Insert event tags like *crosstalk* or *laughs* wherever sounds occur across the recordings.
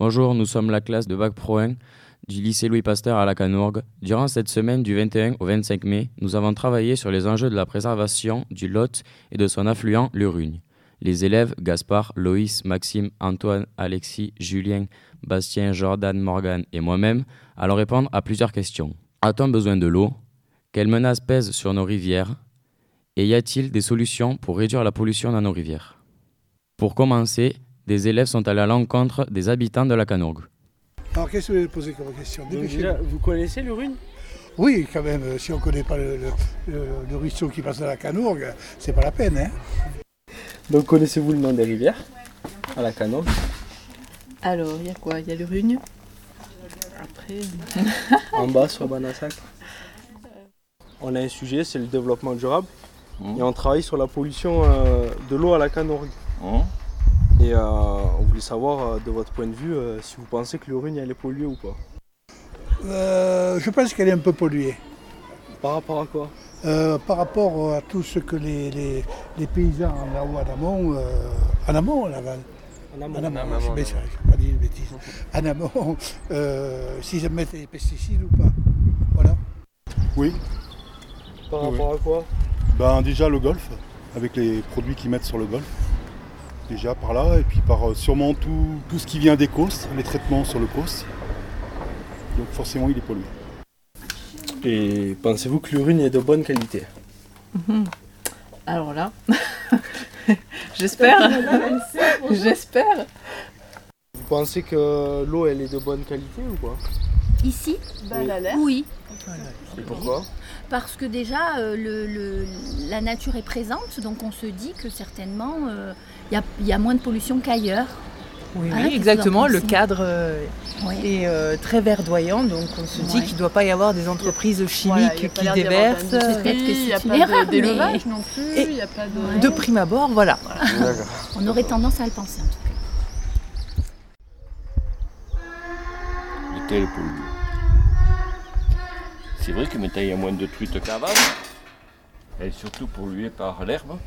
Bonjour, nous sommes la classe de Bac Pro 1 du lycée Louis Pasteur à la Canourgue. Durant cette semaine du 21 au 25 mai, nous avons travaillé sur les enjeux de la préservation du Lot et de son affluent, le Rugne. Les élèves Gaspard, Loïs, Maxime, Antoine, Alexis, Julien, Bastien, Jordan, Morgan et moi-même allons répondre à plusieurs questions. A-t-on besoin de l'eau? Quelles menaces pèsent sur nos rivières? Et y a-t-il des solutions pour réduire la pollution dans nos rivières? Pour commencer, des élèves sont allés à l'encontre des habitants de la Canourgue. Alors qu'est-ce que vous voulez poser comme question? Déjà, vous connaissez l'Urugne Oui, quand même, euh, si on ne connaît pas le, le- le- le ruisseau qui passe dans la Canourgue, c'est pas la peine. Hein Donc connaissez-vous le nom des rivières À la Canourgue Alors, il y a quoi? Il y a le Rugne. Après, *laughs* En bas sur Banassac? On a un sujet, c'est le développement durable. Et on travaille sur la pollution euh, de l'eau à la Canourgue. Et euh, on voulait savoir, euh, de votre point de vue, euh, si vous pensez que elle est polluée ou pas. Euh, je pense qu'elle est un peu polluée. Par rapport à quoi? Euh, par rapport à tout ce que les, les- les paysans là-haut en amont, euh, en amont ou en aval En amont. En amont, ça, j'ai pas dit de bêtises. En amont, euh, s'ils mettent des pesticides ou pas. Voilà. Oui, Par Oui. rapport à quoi? Ben déjà le golf, avec les produits qu'ils mettent sur le golf. Déjà par là, et puis par euh, sûrement tout, tout ce qui vient des côtes, les traitements sur le côte. Donc forcément il est pollué. Et pensez-vous que l'Urugne est de bonne qualité? Alors là, *laughs* j'espère. *laughs* j'espère. Vous pensez que l'eau elle est de bonne qualité ou quoi Ici? Bah. Oui, Et pourquoi? Parce que déjà euh, le, le- la nature est présente, donc on se dit que certainement il y, a, y a moins de pollution qu'ailleurs. Oui, Ah, que exactement. Le cadre euh, Oui. est euh, très verdoyant, donc on se dit Ouais. qu'il ne doit pas y avoir des entreprises Voilà, chimiques y qui déversent. Peut-être que il n'y a c'est pas une erreur, de- d'élevage mais- non plus, Et il n'y a pas de... De prime abord, voilà. D'accord. On aurait tendance à le penser en tout cas. C'est vrai que maintenant il y a moins de truites qu'avant. Elle est surtout polluée par l'herbe.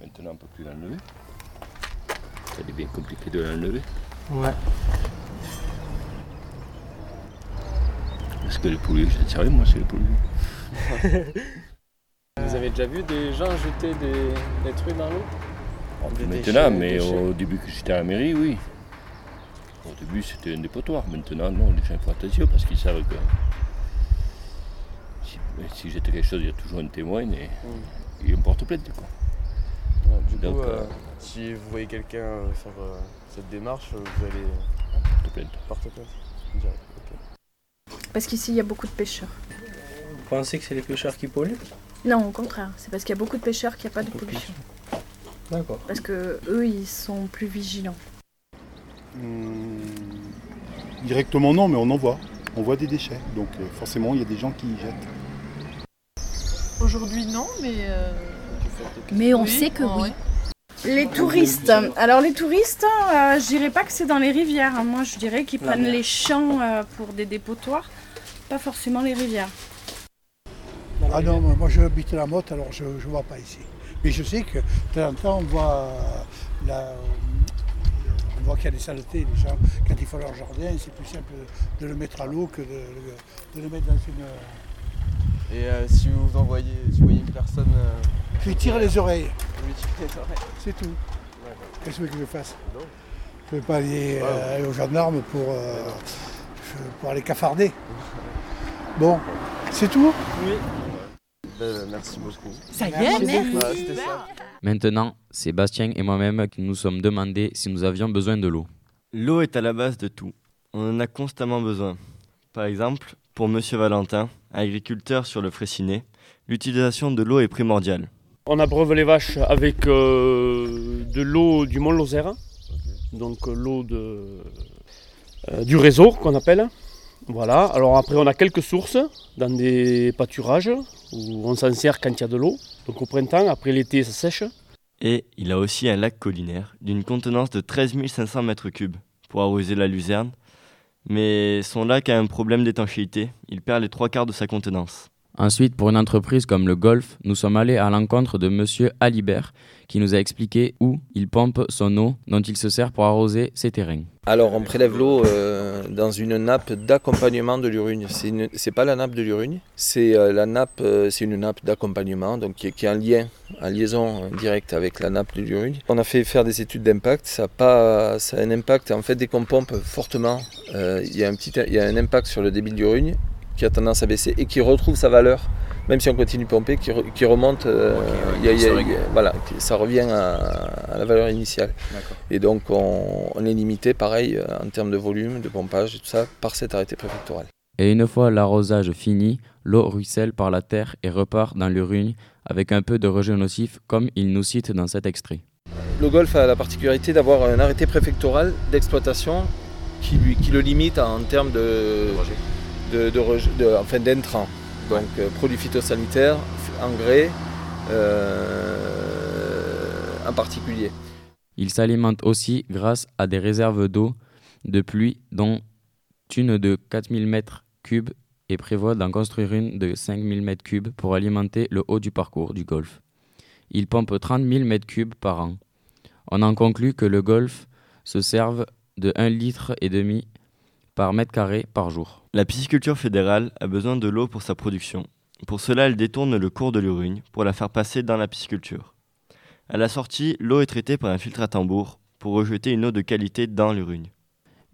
Maintenant on ne peut plus l'enlever. Ça devient compliqué de l'enlever. Ouais. Parce que les pollués, je ne sais rien, moi c'est les pollués. *laughs* Vous avez déjà vu des gens jeter des, des trucs dans l'eau? Des Maintenant, déchets, mais déchets. au début que j'étais à la mairie, oui. Au début c'était un dépotoir. Maintenant non, les gens font attention parce qu'ils savent que si, si j'étais quelque chose, il y a toujours un témoin et il me porte plainte. Quoi. Du Donc, coup, euh, si vous voyez quelqu'un euh, faire euh, cette démarche, vous allez plainte. porter plainte Direct, ok. Parce qu'ici, il y a beaucoup de pêcheurs. Vous pensez que c'est les pêcheurs qui polluent? Non, au contraire. C'est parce qu'il y a beaucoup de pêcheurs qu'il n'y a pas de pollution. D'accord. Parce que eux, ils sont plus vigilants. Hum, directement non, mais on en voit. On voit des déchets. Donc euh, forcément il y a des gens qui y jettent. Aujourd'hui, non, mais... euh, Mais on oui, sait que ouais, oui. Les touristes. Alors les touristes, euh, je dirais pas que c'est dans les rivières. hein. Moi, je dirais qu'ils prennent les champs euh, pour des dépotoirs, pas forcément les rivières. Ah non, moi moi, je habite la Motte, alors je ne vois pas ici. Mais je sais que de temps en temps, on voit, euh, la- on voit qu'il y a des saletés. Les gens, quand ils font leur jardin, c'est plus simple de le mettre à l'eau que de, de le mettre dans une... Et euh, si vous envoyez, si vous voyez une personne, euh, Je lui tire les oreilles, vous lui tirez les oreilles. c'est tout. Qu'est-ce que vous voulez que je fasse? Non. Je ne vais pas aller, euh, aller aux gendarmes pour, euh, pour aller cafarder. *laughs* Bon, c'est tout? Ben, merci beaucoup. Ça y est, Merci. Voilà, c'était ça. Maintenant, c'est Bastien et moi-même qui nous sommes demandé si nous avions besoin de l'eau. L'eau est à la base de tout. On en a constamment besoin. Par exemple, pour Monsieur Valentin, agriculteur sur le Fraissinet, l'utilisation de l'eau est primordiale. On abreuve les vaches avec euh, de l'eau du Mont Lozère, donc euh, l'eau de, euh, du réseau qu'on appelle. Voilà, alors après on a quelques sources dans des pâturages où on s'en sert quand il y a de l'eau. Donc au printemps, après l'été ça sèche. Et il a aussi un lac collinaire d'une contenance de 13 500 mètres cubes pour arroser la luzerne. Mais son lac a un problème d'étanchéité, il perd les trois quarts de sa contenance. Ensuite, pour une entreprise comme le Golf, nous sommes allés à l'encontre de monsieur Alibert qui nous a expliqué où il pompe son eau dont il se sert pour arroser ses terrains. Alors on prélève l'eau euh, dans une nappe d'accompagnement de l'Urugne. C'est c'est pas la nappe de l'Urugne, c'est euh, euh, une nappe d'accompagnement qui, est- en lien, en liaison directe avec la nappe de l'Urugne. On a fait faire des études d'impact. Ça a ça a un impact en fait dès qu'on pompe fortement, il y a un y a un impact sur le débit de l'Urugne qui a tendance à baisser et qui retrouve sa valeur. Même si on continue de pomper, qui, re- qui remonte, euh, y a- y a- voilà, ça revient à, à la valeur initiale. Et donc on, on est limité, pareil, euh, en termes de volume, de pompage et tout ça, par cet arrêté préfectoral. Et une fois l'arrosage fini, l'eau ruisselle par la terre et repart dans l'Urugne avec un peu de rejet nocif comme il nous cite dans cet extrait. Le golf a la particularité d'avoir un arrêté préfectoral d'exploitation qui, lui- qui le limite en termes de, de, de de- enfin, d'intrants. Donc euh, produits phytosanitaires, engrais euh, en particulier. Il s'alimente aussi grâce à des réserves d'eau de pluie dont une de 4000 m3 et prévoit d'en construire une de 5000 m3 pour alimenter le haut du parcours du golf. Il pompe 30 000 m3 par an. On en conclut que le golf se serve de 1 litre et demi par mètre carré par jour. La pisciculture fédérale a besoin de l'eau pour sa production. Pour cela, elle détourne le cours de l'Urugne pour la faire passer dans la pisciculture. À la sortie, l'eau est traitée par un filtre à tambour pour rejeter une eau de qualité dans l'Urugne.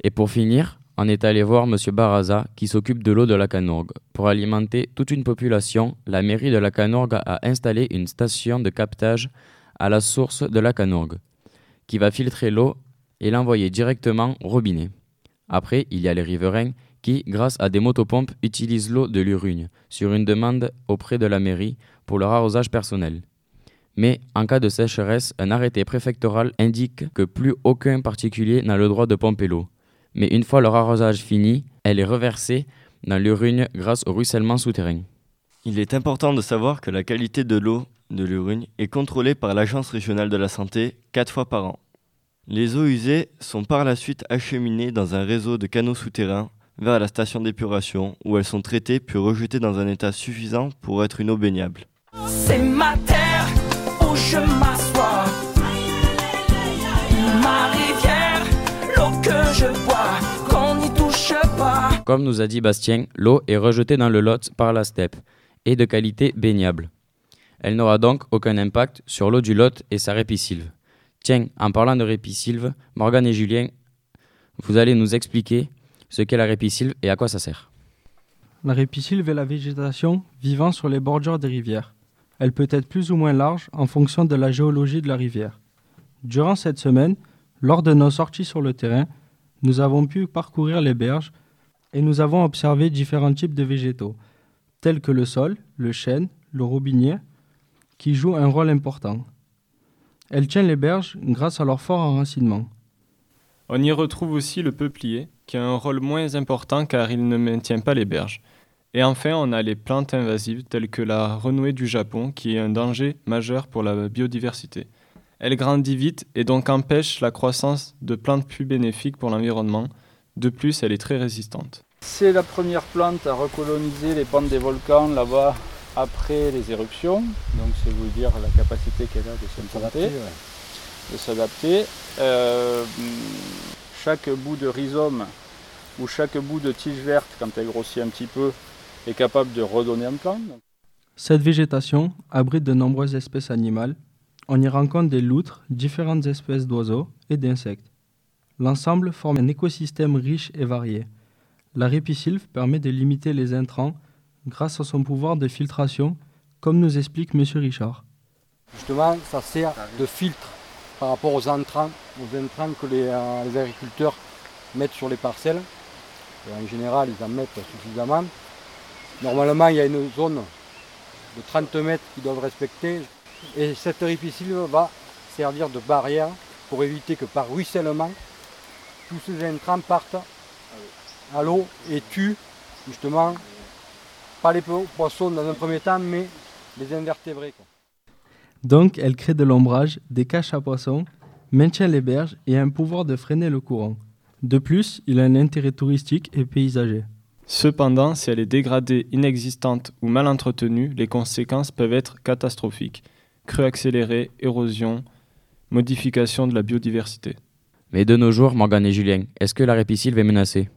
Et pour finir, on est allé voir M. Baraza qui s'occupe de l'eau de la Canorgue. Pour alimenter toute une population, la mairie de la Canorgue a installé une station de captage à la source de la Canorgue qui va filtrer l'eau et l'envoyer directement au robinet. Après, il y a les riverains qui, grâce à des motopompes, utilisent l'eau de l'Urugne sur une demande auprès de la mairie pour leur arrosage personnel. Mais en cas de sécheresse, un arrêté préfectoral indique que plus aucun particulier n'a le droit de pomper l'eau. Mais une fois leur arrosage fini, elle est reversée dans l'Urugne grâce au ruissellement souterrain. Il est important de savoir que la qualité de l'eau de l'Urugne est contrôlée par l'Agence régionale de la santé quatre fois par an. Les eaux usées sont par la suite acheminées dans un réseau de canaux souterrains vers la station d'épuration où elles sont traitées puis rejetées dans un état suffisant pour être une eau baignable. C'est ma terre où je m'assois. Ma rivière, l'eau que je bois, qu'on n'y touche pas. Comme nous a dit Bastien, l'eau est rejetée dans le Lot par la steppe et de qualité baignable. Elle n'aura donc aucun impact sur l'eau du Lot et sa répisylve. Tiens, en parlant de répisylve, Morgane et Julien, vous allez nous expliquer ce qu'est la répisylve et à quoi ça sert. La répisylve est la végétation vivant sur les bordures des rivières. Elle peut être plus ou moins large en fonction de la géologie de la rivière. Durant cette semaine, lors de nos sorties sur le terrain, nous avons pu parcourir les berges et nous avons observé différents types de végétaux, tels que le sol, le chêne, le robinier, qui jouent un rôle important. Elle tient les berges grâce à leur fort enracinement. On y retrouve aussi le peuplier, qui a un rôle moins important car il ne maintient pas les berges. Et enfin, on a les plantes invasives telles que la renouée du Japon, qui est un danger majeur pour la biodiversité. Elle grandit vite et donc empêche la croissance de plantes plus bénéfiques pour l'environnement. De plus, elle est très résistante. C'est la première plante à recoloniser les pentes des volcans là-bas après les éruptions. Donc c'est vous dire la capacité qu'elle a de s'implanter, de s'adapter. Euh, chaque bout de rhizome ou chaque bout de tige verte, quand elle grossit un petit peu, est capable de redonner un plant. Cette végétation abrite de nombreuses espèces animales. On y rencontre des loutres, différentes espèces d'oiseaux et d'insectes. L'ensemble forme un écosystème riche et varié. La répisylve permet de limiter les intrants grâce à son pouvoir de filtration, comme nous explique M. Richard. Justement, ça sert de filtre par rapport aux intrants, aux intrants que les, euh, les agriculteurs mettent sur les parcelles. En général, ils en mettent suffisamment. Normalement, il y a une zone de 30 mètres qu'ils doivent respecter. Et cette ripisylve va servir de barrière pour éviter que par ruissellement, tous ces intrants partent à l'eau et tuent justement pas les po- poissons dans un premier temps, mais les invertébrés. quoi. Donc, elle crée de l'ombrage, des caches à poissons, maintient les berges et a un pouvoir de freiner le courant. De plus, il a un intérêt touristique et paysager. Cependant, si elle est dégradée, inexistante ou mal entretenue, les conséquences peuvent être catastrophiques. Crue accélérée, érosion, modification de la biodiversité. Mais de nos jours, Morgane et Julien, est-ce que la répisylve est menacée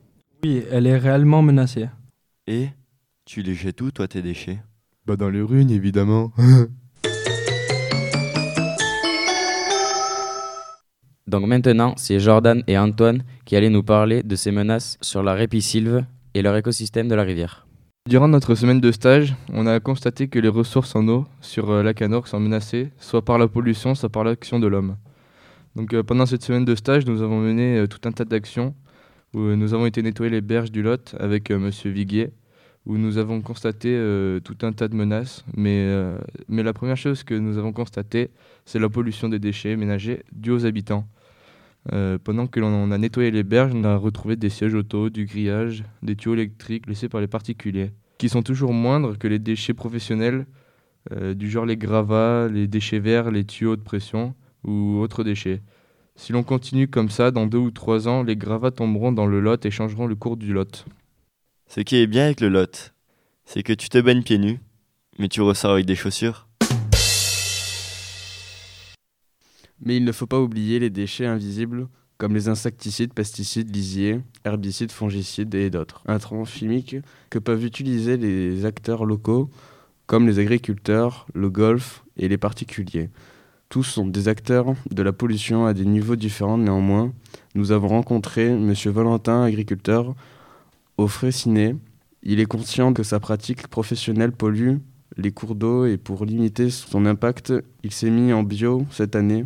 Oui, elle est réellement menacée. Et? Tu les jettes où, toi, tes déchets? Bah dans le rugne, évidemment. *laughs* Donc maintenant, c'est Jordan et Antoine qui allaient nous parler de ces menaces sur la répisylve et leur écosystème de la rivière. Durant notre semaine de stage, on a constaté que les ressources en eau sur euh, la Canorque sont menacées, soit par la pollution, soit par l'action de l'homme. Donc euh, pendant cette semaine de stage, nous avons mené euh, tout un tas d'actions où euh, nous avons été nettoyer les berges du Lot avec euh, Monsieur Viguier, où nous avons constaté euh, tout un tas de menaces. Mais, euh, mais la première chose que nous avons constatée, c'est la pollution des déchets ménagers dus aux habitants. Euh, pendant que l'on a nettoyé les berges, on a retrouvé des sièges auto, du grillage, des tuyaux électriques laissés par les particuliers, qui sont toujours moindres que les déchets professionnels, du genre les gravats, les déchets verts, les tuyaux de pression ou autres déchets. Si l'on continue comme ça, dans deux ou trois ans, les gravats tomberont dans le lot et changeront le cours du lot. Ce qui est bien avec le lot, c'est que tu te baignes pieds nus, mais tu ressors avec des chaussures. Mais il ne faut pas oublier les déchets invisibles comme les insecticides, pesticides, lisiers, herbicides, fongicides et d'autres intrants chimiques que peuvent utiliser les acteurs locaux comme les agriculteurs, le golf et les particuliers. Tous sont des acteurs de la pollution à des niveaux différents néanmoins. Nous avons rencontré M. Valentin, agriculteur, au Fraissinet. Il est conscient que sa pratique professionnelle pollue les cours d'eau et pour limiter son impact, il s'est mis en bio cette année.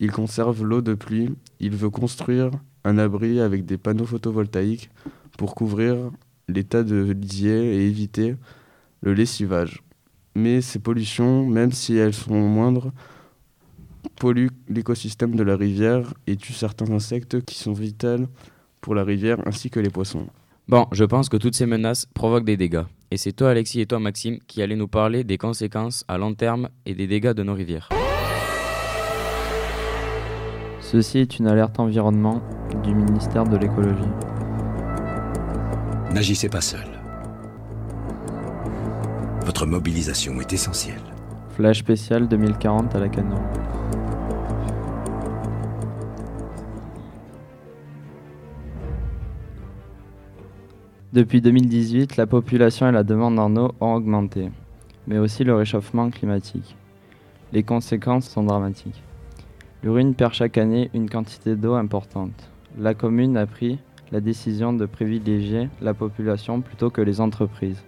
Il conserve l'eau de pluie. Il veut construire un abri avec des panneaux photovoltaïques pour couvrir les tas de lisiers et éviter le lessivage. Mais ces pollutions, même si elles sont moindres, polluent l'écosystème de la rivière et tuent certains insectes qui sont vitaux pour la rivière ainsi que les poissons. Bon, je pense que toutes ces menaces provoquent des dégâts. Et c'est toi, Alexis, et toi, Maxime, qui allez nous parler des conséquences à long terme et des dégâts de nos rivières. Ceci est une alerte environnement du ministère de l'écologie. N'agissez pas seul. Votre mobilisation est essentielle. Flash spécial 2040 à la Canon. Depuis 2018, la population et la demande en eau ont augmenté, mais aussi le réchauffement climatique. Les conséquences sont dramatiques. L'Urine perd chaque année une quantité d'eau importante. La commune a pris la décision de privilégier la population plutôt que les entreprises.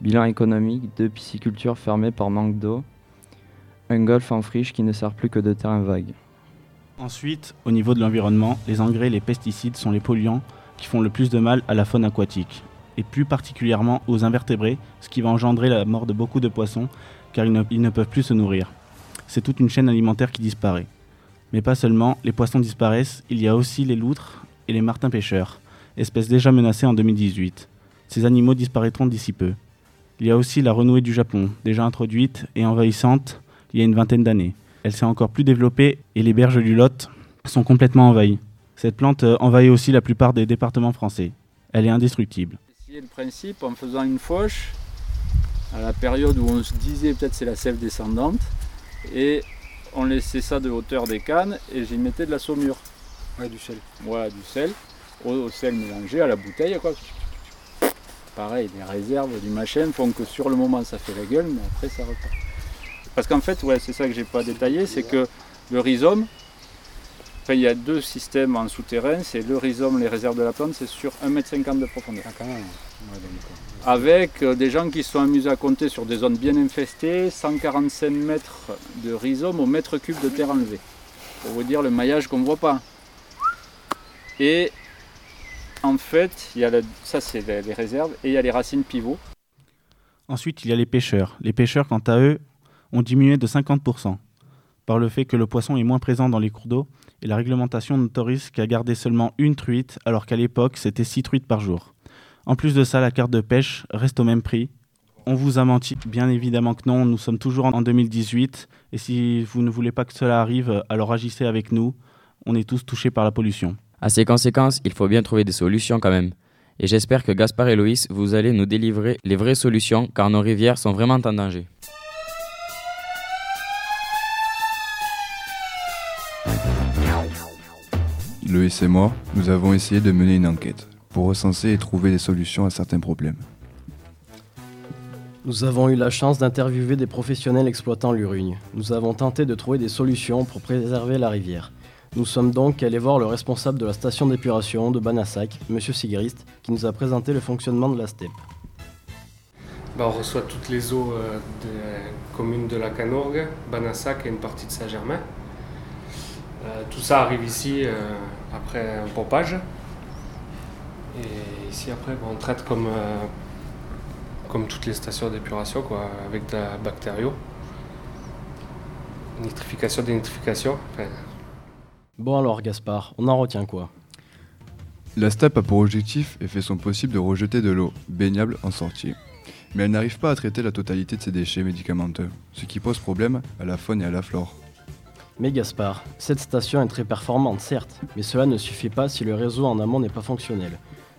Bilan économique, deux piscicultures fermées par manque d'eau, un golf en friche qui ne sert plus que de terrain vague. Ensuite, au niveau de l'environnement, les engrais et les pesticides sont les polluants qui font le plus de mal à la faune aquatique, et plus particulièrement aux invertébrés, ce qui va engendrer la mort de beaucoup de poissons car ils ne, peuvent plus se nourrir. C'est toute une chaîne alimentaire qui disparaît. Mais pas seulement, les poissons disparaissent, il y a aussi les loutres et les martins pêcheurs, espèces déjà menacées en 2018. Ces animaux disparaîtront d'ici peu. Il y a aussi la renouée du Japon, déjà introduite et envahissante il y a une vingtaine d'années. Elle s'est encore plus développée et les berges du Lot sont complètement envahies. Cette plante euh, envahit aussi la plupart des départements français. Elle est indestructible. Essayé le principe en faisant une fauche à la période où on se disait peut-être c'est la sève descendante et on laissait ça de hauteur des cannes et j'y mettais de la saumure. Ouais, du sel. Voilà, du sel, au, au sel mélangé à la bouteille quoi. Pareil, les réserves du machin font que sur le moment ça fait la gueule mais après ça repart. Parce qu'en fait, ouais, c'est ça que j'ai pas détaillé, c'est que le rhizome, enfin, il y a deux systèmes en souterrain, c'est le rhizome, les réserves de la plante, c'est sur 1m50 de profondeur. Avec euh, des gens qui se sont amusés à compter sur des zones bien infestées, 145 mètres de rhizome au mètre cube de terre enlevée. Pour vous dire le maillage qu'on ne voit pas. Et en fait, il y a la- ça c'est les, les réserves, et il y a les racines pivots. Ensuite, il y a les pêcheurs. Les pêcheurs, quant à eux, ont diminué de 50% par le fait que le poisson est moins présent dans les cours d'eau et la réglementation n'autorise qu'à garder seulement une truite alors qu'à l'époque c'était 6 truites par jour. En plus de ça, la carte de pêche reste au même prix. On vous a menti, bien évidemment que non, nous sommes toujours en 2018 et si vous ne voulez pas que cela arrive, alors agissez avec nous, on est tous touchés par la pollution. À ces conséquences, il faut bien trouver des solutions quand même. Et j'espère que Gaspard et Loïs, vous allez nous délivrer les vraies solutions car nos rivières sont vraiment en danger. Loïs et moi, nous avons essayé de mener une enquête pour recenser et trouver des solutions à certains problèmes. Nous avons eu la chance d'interviewer des professionnels exploitant l'Urugne. Nous avons tenté de trouver des solutions pour préserver la rivière. Nous sommes donc allés voir le responsable de la station d'épuration de Banassac, M. Sigrist, qui nous a présenté le fonctionnement de la steppe. Bah, on reçoit toutes les eaux euh, des communes de la Canorgue, Banassac et une partie de Saint-Germain. Euh, tout ça arrive ici euh, après un pompage. Et ici après bon, on traite comme, euh, comme toutes les stations d'épuration quoi, avec de la bactério. Nitrification, dénitrification. Enfin, Bon alors Gaspard, on en retient quoi? La STEP a pour objectif et fait son possible de rejeter de l'eau baignable en sortie. Mais elle n'arrive pas à traiter la totalité de ces déchets médicamenteux, ce qui pose problème à la faune et à la flore. Mais Gaspard, cette station est très performante certes, mais cela ne suffit pas si le réseau en amont n'est pas fonctionnel.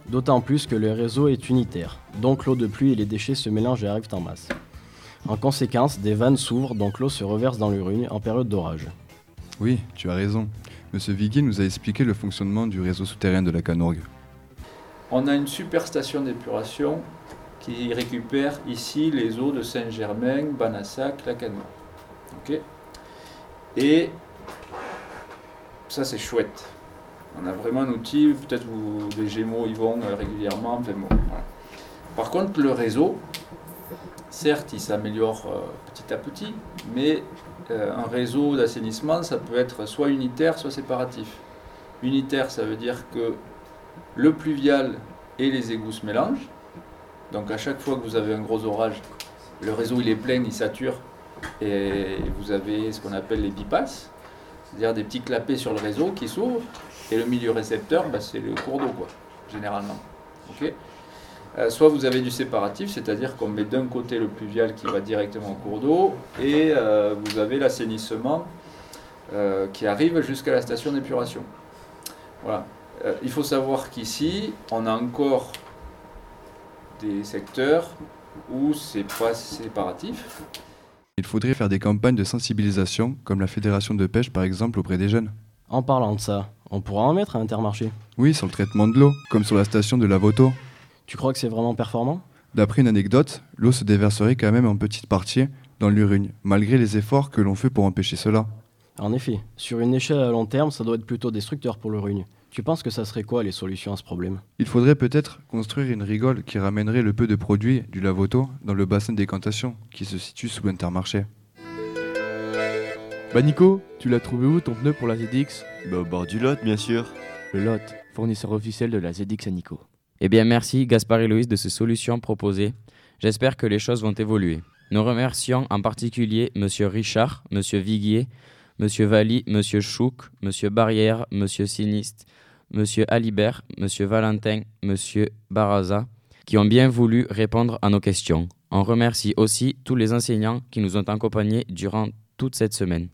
D'autant plus que le réseau est unitaire, donc l'eau de pluie et les déchets se mélangent et arrivent en masse. En conséquence, des vannes s'ouvrent, donc l'eau se reverse dans l'Urugne en période d'orage. Oui, tu as raison. Monsieur Viguier nous a expliqué le fonctionnement du réseau souterrain de la Canorgue. On a une super station d'épuration qui récupère ici les eaux de Saint-Germain, Banassac. Ok? Et ça c'est chouette. On a vraiment un outil, peut-être où les Gémeaux y vont euh, régulièrement. Par contre, le réseau, certes, il s'améliore euh, petit à petit, mais euh, un réseau d'assainissement, ça peut être soit unitaire, soit séparatif. Unitaire, ça veut dire que le pluvial et les égouts se mélangent. Donc à chaque fois que vous avez un gros orage, le réseau il est plein, il sature, et vous avez ce qu'on appelle les bypass, c'est-à-dire des petits clapets sur le réseau qui s'ouvrent, et le milieu récepteur, bah, c'est le cours d'eau, quoi, généralement. Euh, soit vous avez du séparatif, c'est-à-dire qu'on met d'un côté le pluvial qui va directement au cours d'eau, et euh, vous avez l'assainissement euh, qui arrive jusqu'à la station d'épuration. Voilà. Il faut savoir qu'ici, on a encore des secteurs où c'est pas séparatif. Il faudrait faire des campagnes de sensibilisation, comme la Fédération de pêche par exemple auprès des jeunes. En parlant de ça, on pourra en mettre à Intermarché. Oui, sur le traitement de l'eau, comme sur la station de Lavoto. Tu crois que c'est vraiment performant? D'après une anecdote, l'eau se déverserait quand même en petite partie dans l'Urugne, malgré les efforts que l'on fait pour empêcher cela. En effet, sur une échelle à long terme, ça doit être plutôt destructeur pour le Rugne. Tu penses que ça serait quoi les solutions à ce problème? Il faudrait peut-être construire une rigole qui ramènerait le peu de produits du Lavoto dans le bassin de décantation qui se situe sous Intermarché. Bah Nico, tu l'as trouvé où ton pneu pour la ZX Bah au bord du Lot, bien sûr. Le Lot, fournisseur officiel de la ZX à Nico. Eh bien merci Gaspard et Loïs de ces solutions proposées. J'espère que les choses vont évoluer. Nous remercions en particulier Monsieur Richard, Monsieur Viguier, Monsieur Valli, Monsieur Chouk, Monsieur Barrière, Monsieur Siniste, Monsieur Alibert, Monsieur Valentin, Monsieur Baraza, qui ont bien voulu répondre à nos questions. On remercie aussi tous les enseignants qui nous ont accompagnés durant toute cette semaine.